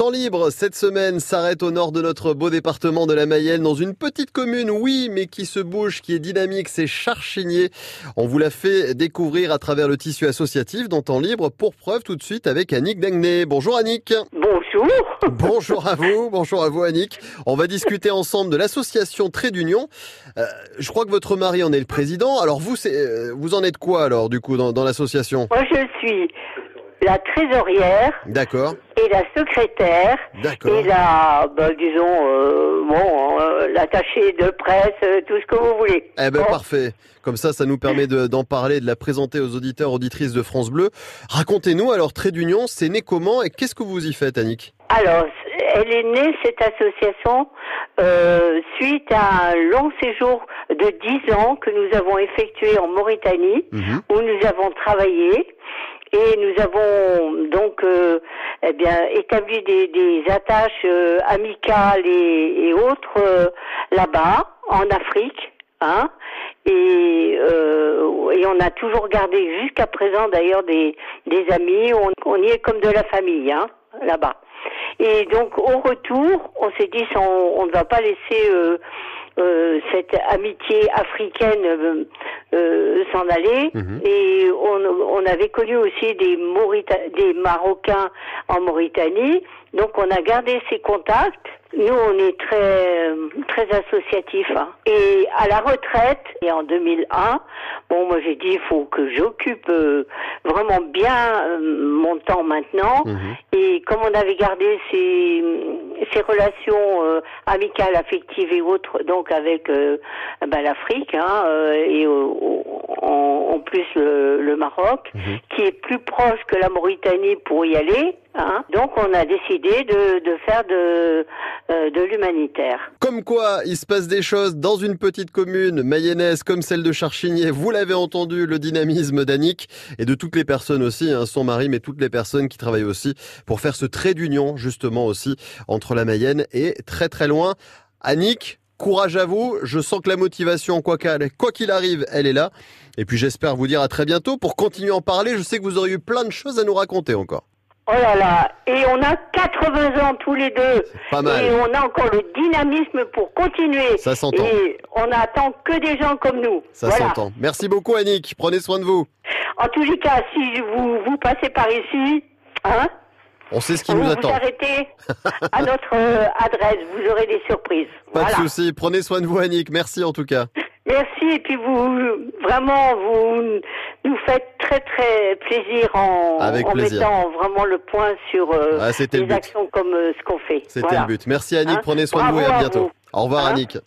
Temps libre, cette semaine, s'arrête au nord de notre beau département de la Mayenne, dans une petite commune, oui, mais qui se bouge, qui est dynamique, c'est Charchigné. On vous l'a fait découvrir à travers le tissu associatif dans Temps libre, pour preuve tout de suite avec Annick Dagné. Bonjour Annick. Bonjour. Bonjour à vous, bonjour à vous Annick. On va discuter ensemble de l'association Trait d'Union. Euh, je crois que votre mari en est le président. Alors vous, c'est, euh, vous en êtes quoi alors du coup dans, dans l'association? Moi, je suis la trésorière D'accord, la secrétaire et la, bah, disons, euh, bon, euh, l'attaché de presse, euh, tout ce que vous voulez. Eh ben Bon. parfait. Comme ça, ça nous permet de- d'en parler, de la présenter aux auditeurs, auditrices de France Bleu. Racontez-nous alors Trait d'Union, c'est né comment et qu'est-ce que vous y faites, Annick? Alors, elle est née, cette association, euh, suite à un long séjour de 10 ans que nous avons effectué en Mauritanie. Mhm. où nous avons travaillé et nous avons donc euh, eh bien établi des, des attaches euh, amicales et, et autres euh, là-bas en Afrique. Hein, et, euh, et on a toujours gardé jusqu'à présent d'ailleurs des, des amis, on, on y est comme de la famille hein, là-bas. Et donc au retour, on s'est dit on, on ne va pas laisser euh, euh, cette amitié africaine euh, s'en aller. Mhm. Et on, on avait connu aussi des, Maurita- des Marocains en Mauritanie. Donc on a gardé ces contacts. Nous, on est très très associatifs. hein. Et à la retraite, et en 2001, bon, moi j'ai dit il faut que j'occupe euh, vraiment bien euh, mon temps maintenant. Mhm. Et comme on avait gardé ces, ces relations euh, amicales, affectives et autres, donc avec euh, ben, l'Afrique hein, euh, et euh, en, en plus le, le Maroc, Mhm. qui est plus proche que la Mauritanie pour y aller. Hein, donc on a décidé de, de faire de, euh, de l'humanitaire. Comme quoi, il se passe des choses dans une petite commune mayonnaise comme celle de Charchigné. Vous l'avez entendu, le dynamisme d'Annick et de toutes les personnes aussi, hein, son mari, mais toutes les personnes qui travaillent aussi pour faire ce trait d'union justement aussi entre la Mayenne et très très loin. Annick, courage à vous. Je sens que la motivation, quoi qu'il arrive, elle est là. Et puis j'espère vous dire à très bientôt pour continuer à en parler. Je sais que vous auriez eu plein de choses à nous raconter encore. Oh là là Et on a 80 ans tous les deux. Pas mal. Et on a encore le dynamisme pour continuer. Ça s'entend. Et on n'attend que des gens comme nous. Ça voilà. s'entend. Merci beaucoup Annick. Prenez soin de vous. En tous les cas, si vous, vous passez par ici, hein, On sait ce qui vous nous vous attend. arrêtez à notre euh, adresse. Vous aurez des surprises. Pas voilà. de souci. Prenez soin de vous Annick. Merci en tout cas. Merci. Et puis vous, vraiment, vous nous faites très très plaisir en, Avec en plaisir. mettant vraiment le point sur euh, Ah, le les actions comme euh, ce qu'on fait. C'était Voilà. le but. Merci Annick, Hein prenez soin de vous et à bientôt. vous. Au revoir Hein Annick.